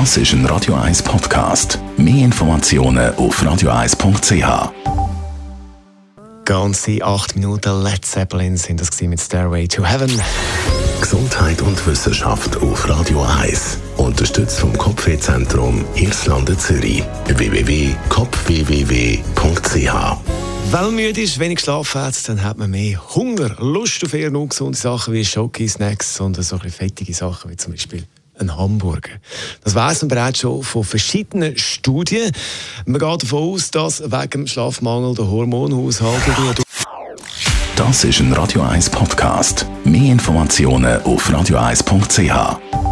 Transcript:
Das ist ein Radio 1 Podcast. Mehr Informationen auf radio1.ch. Ganze acht Minuten Led Zeppelin sind das mit Stairway to Heaven. Gesundheit und Wissenschaft auf Radio 1. Unterstützt vom Kopfwehzentrum Irlande Zürich. www.kopfwww.ch Wenn man müde ist, wenig geschlafen hat, dann hat man mehr Hunger, Lust auf eher ungesunde Sachen wie Schoki, Snacks, sondern so ein bisschen fettige Sachen wie zum Beispiel ein Hamburger. Das weiß man bereits schon von verschiedenen Studien. Man geht davon aus, dass wegen dem Schlafmangel der Hormonhaushalt Das ist ein Radio 1 Podcast. Mehr Informationen auf radio1.ch.